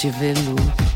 de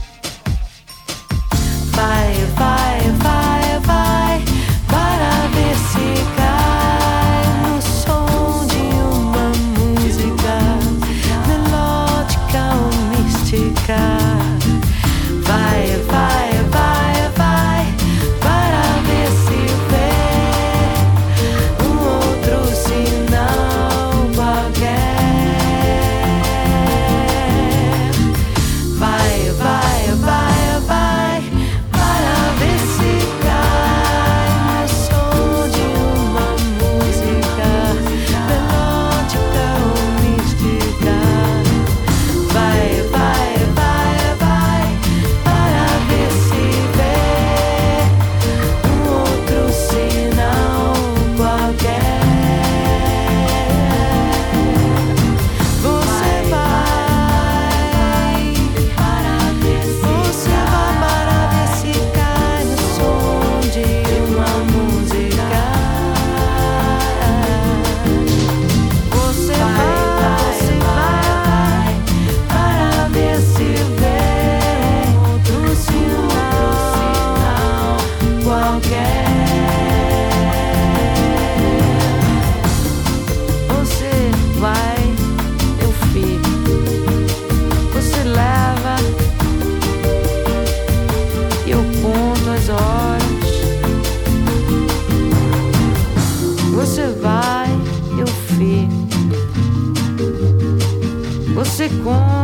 com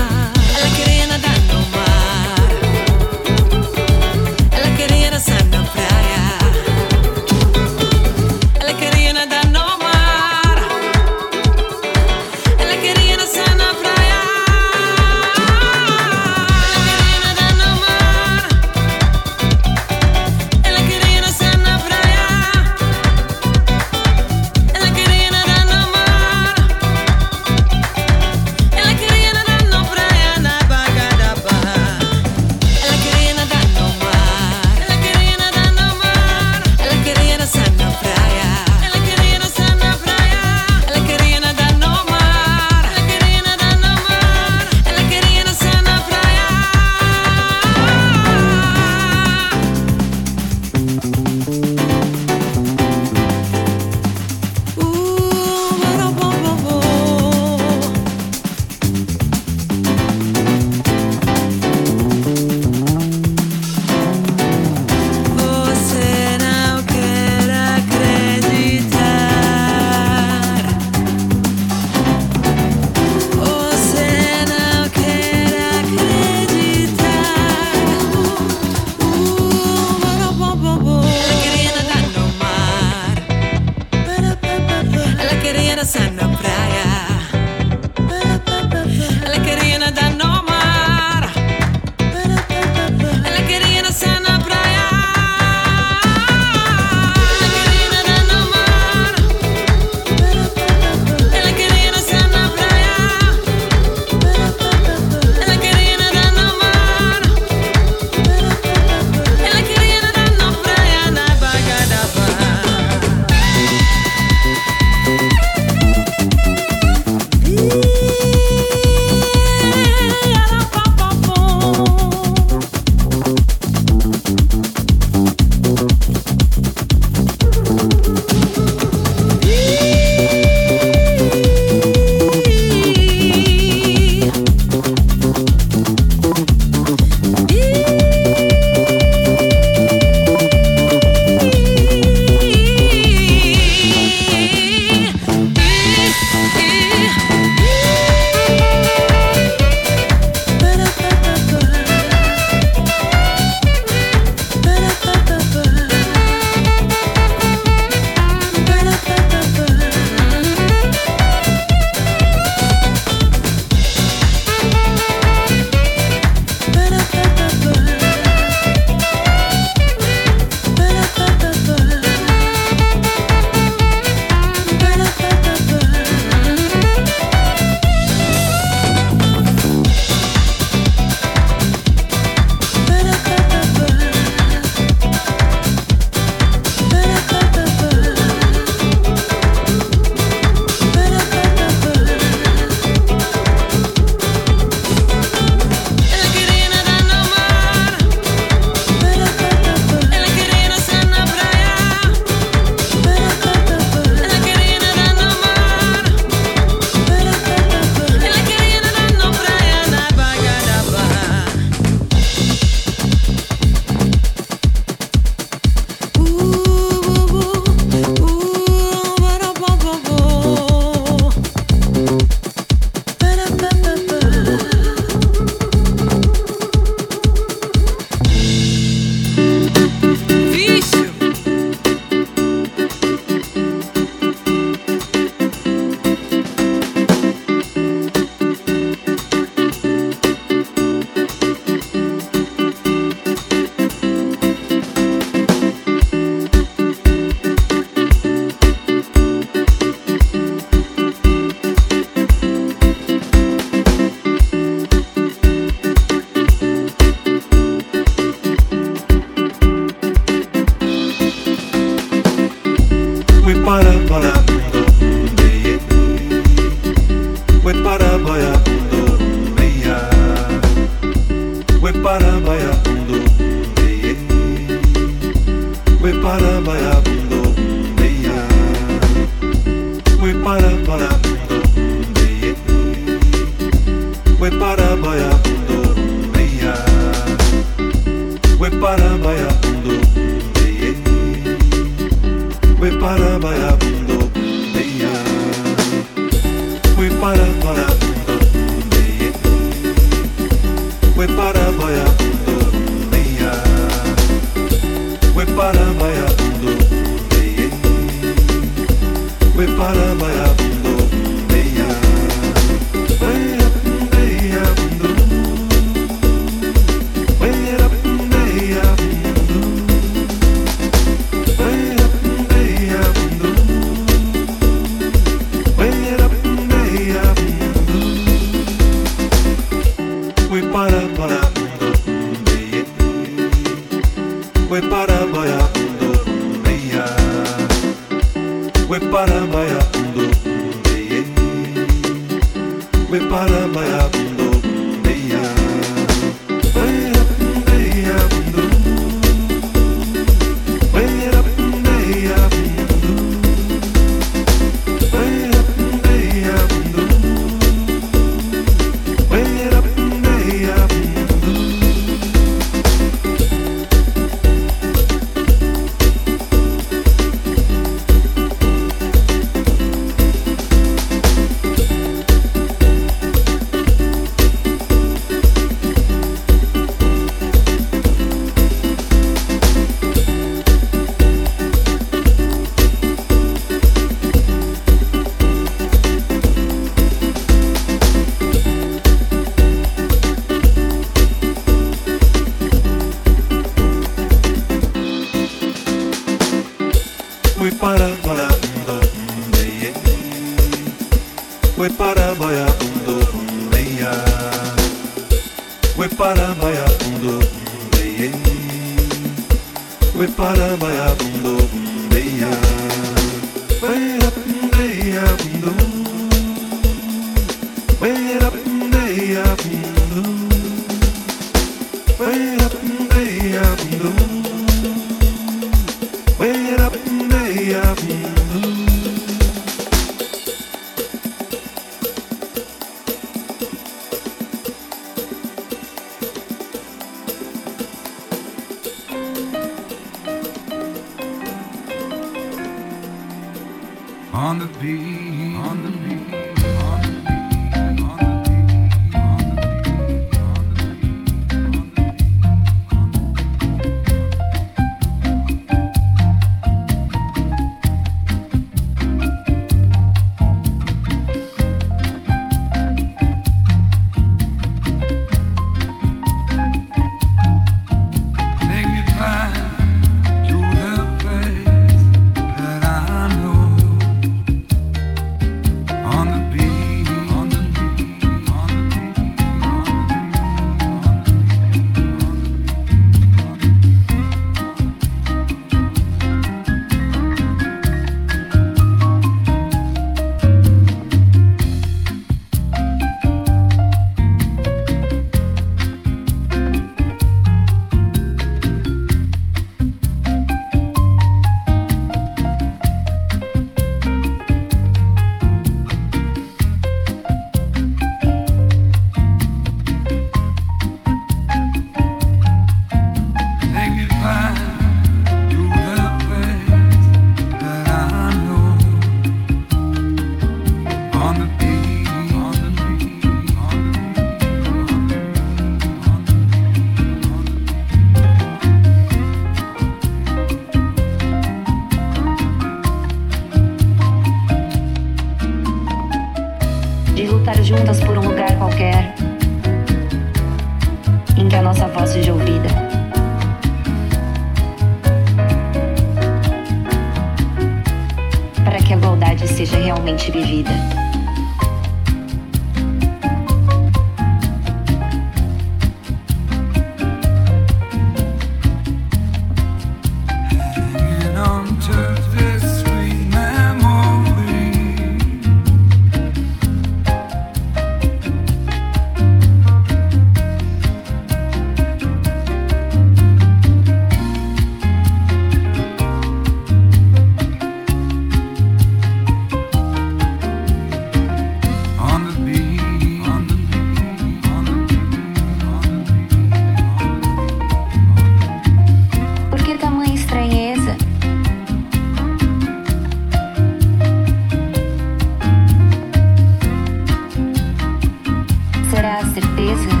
certeza.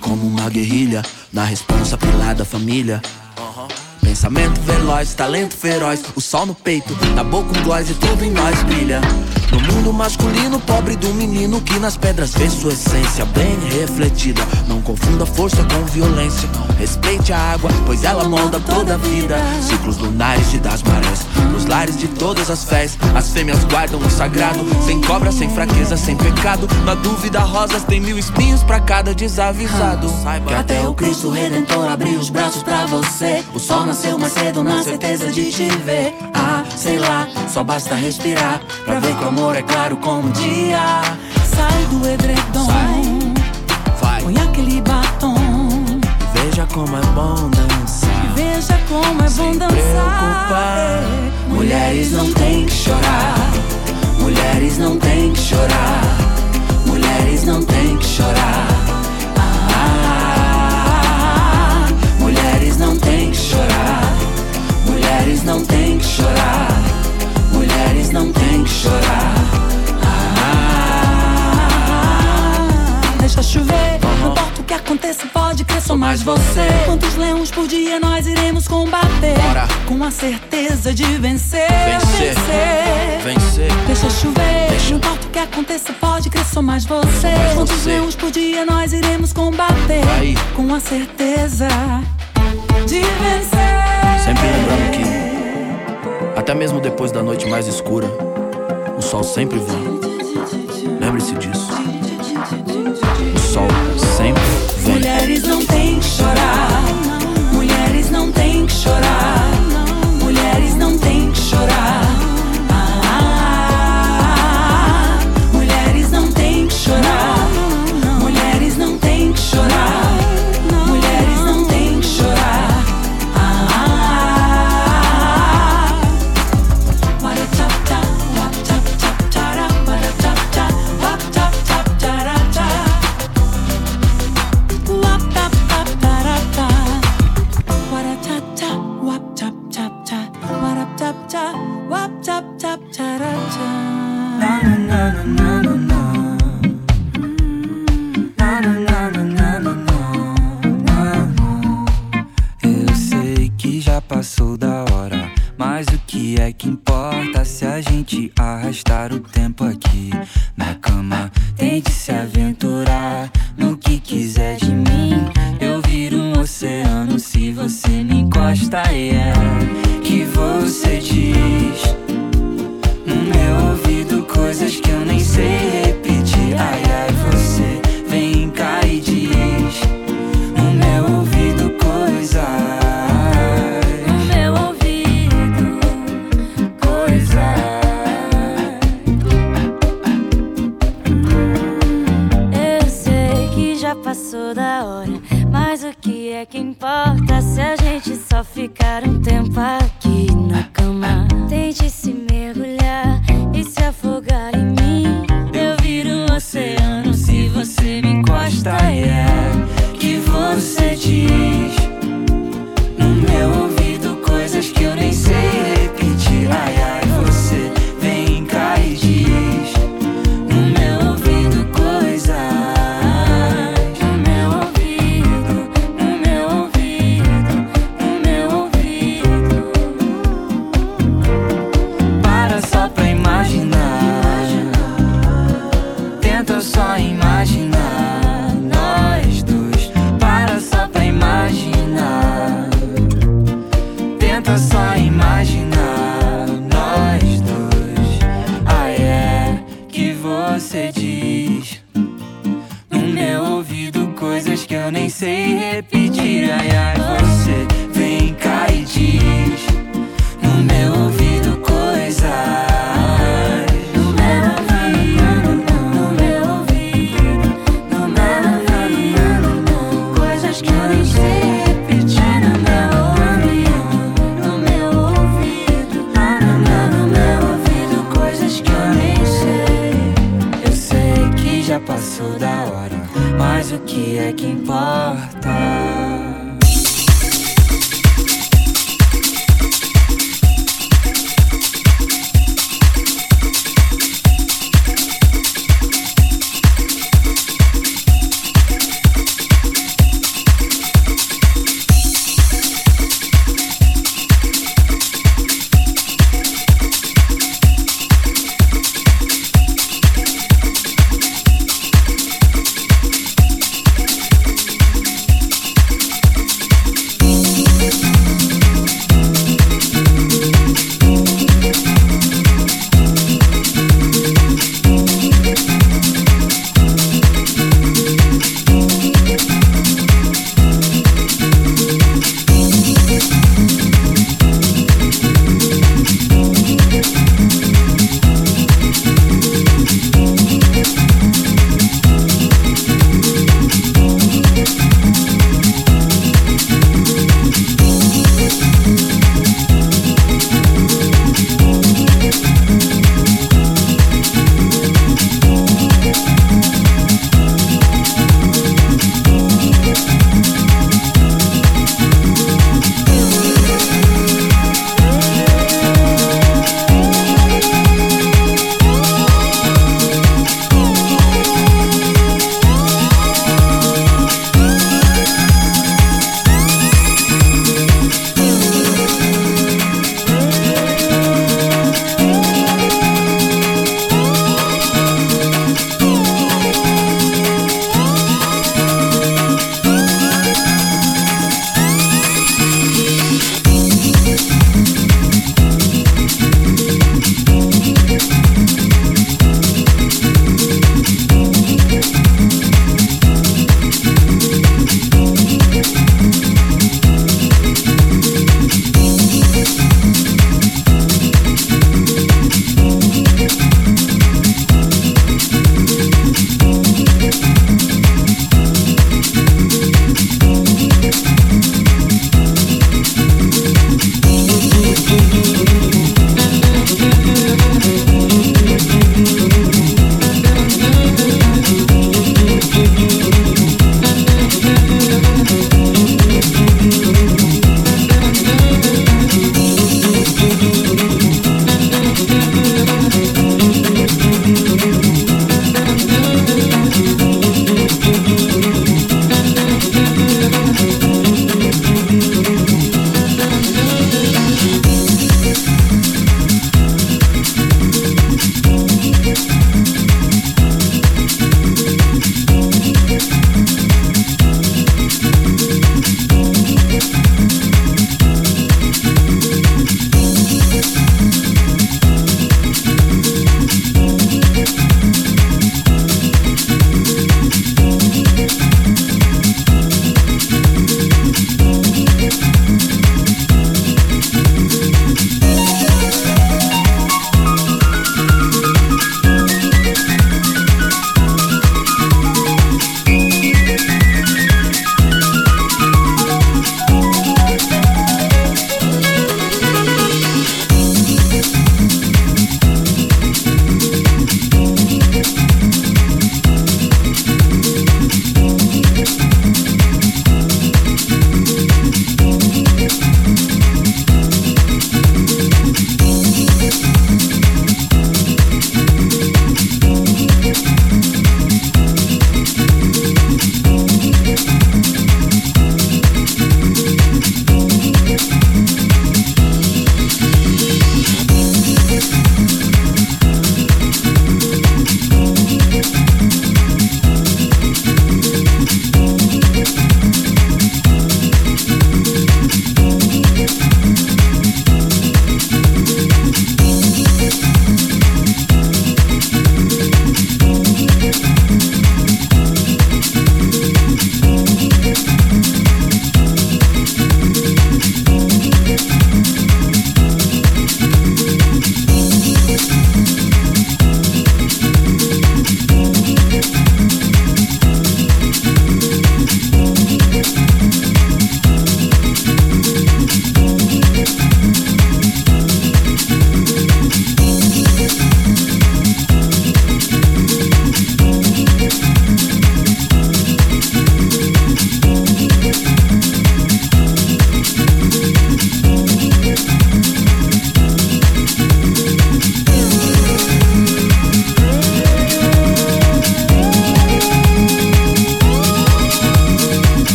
Como uma guerrilha, na responsa pilar da família. Pensamento veloz, talento feroz, o sol no peito, na boca um gloss e tudo em nós brilha. No mundo masculino, pobre do menino que nas pedras vê sua essência bem refletida. Não confunda força com violência. Respeite a água, pois ela molda toda a vida. Ciclos lunares de das marés, nos lares de todas as fés. As fêmeas guardam o sagrado, sem cobra, sem fraqueza, sem pecado. Na dúvida, rosas tem mil espinhos pra cada desavisado. Saiba Que até o Cristo Redentor abriu os braços pra você. O sol nasceu mais cedo na certeza de te ver. Ah, sei lá, só basta respirar pra ver que o amor é claro como o dia. Sai do edredom, vai. Veja como é bom dançar. Veja como é bom dançar. preocupar. Mulheres não têm que chorar. Mulheres não têm que chorar. Mulheres não têm que chorar. Ah, mulheres não têm que chorar. Mulheres não têm que chorar. Mulheres não têm que chorar. Ah, deixa chover. Que aconteça, pode crer, sou mais você. Quantos leões por dia nós iremos combater? Bora. Com a certeza de vencer. Vencer. vencer. Vencer. Deixa chover, Deixa. não importa o que aconteça, pode crer, sou mais você. mais Quantos você. leões por dia nós iremos combater? Aí. Com a certeza de vencer. Sempre lembrando que, até mesmo depois da noite mais escura, o sol sempre vem. Lembre-se disso.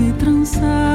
Cansados e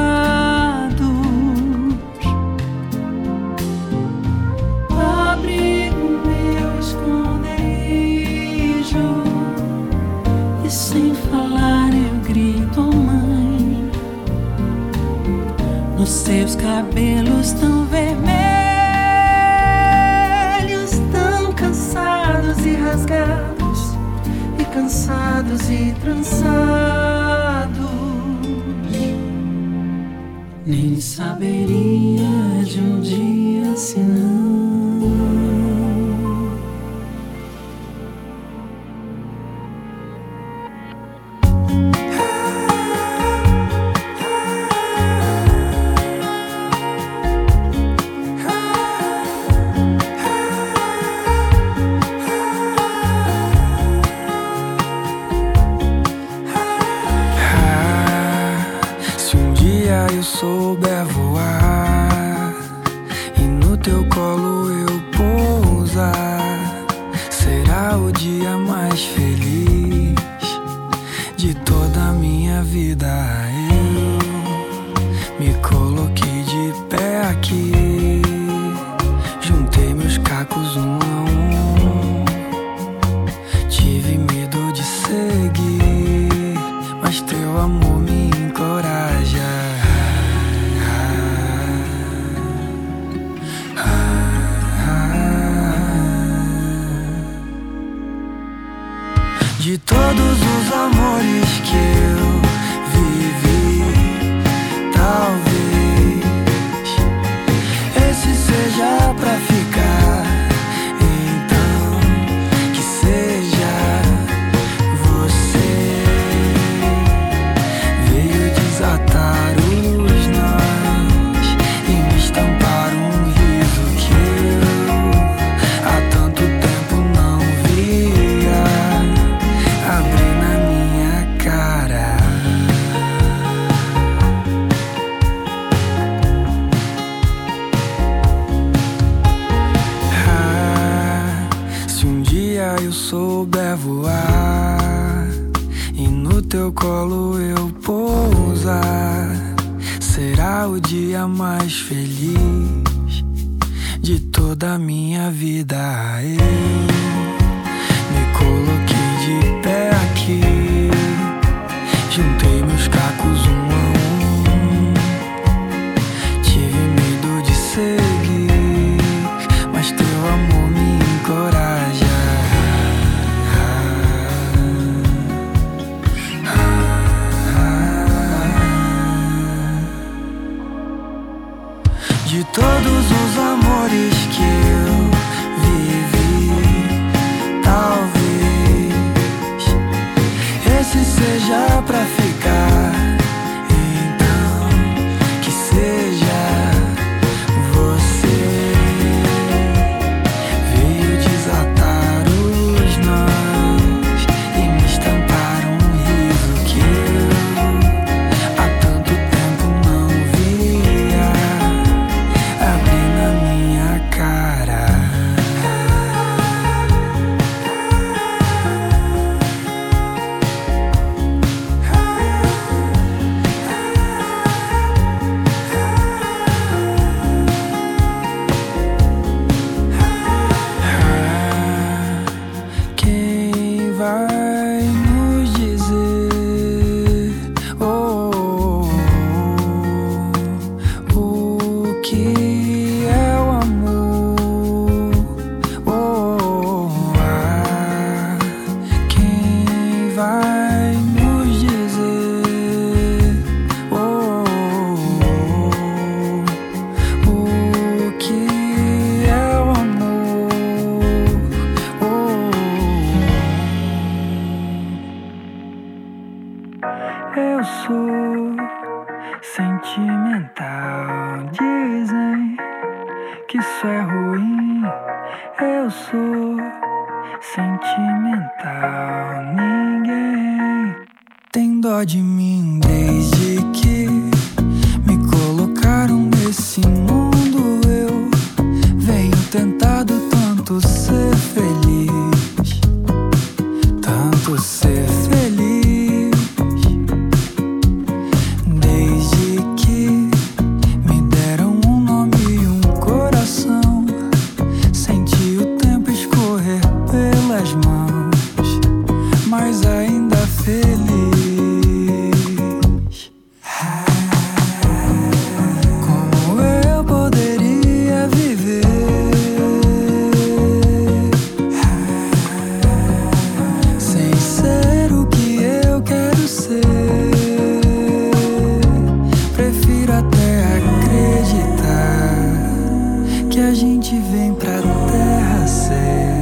gente vem pra terra ser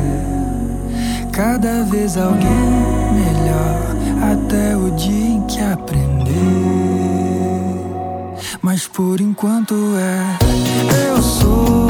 cada vez alguém melhor até o dia em que aprender. Mas por enquanto é eu sou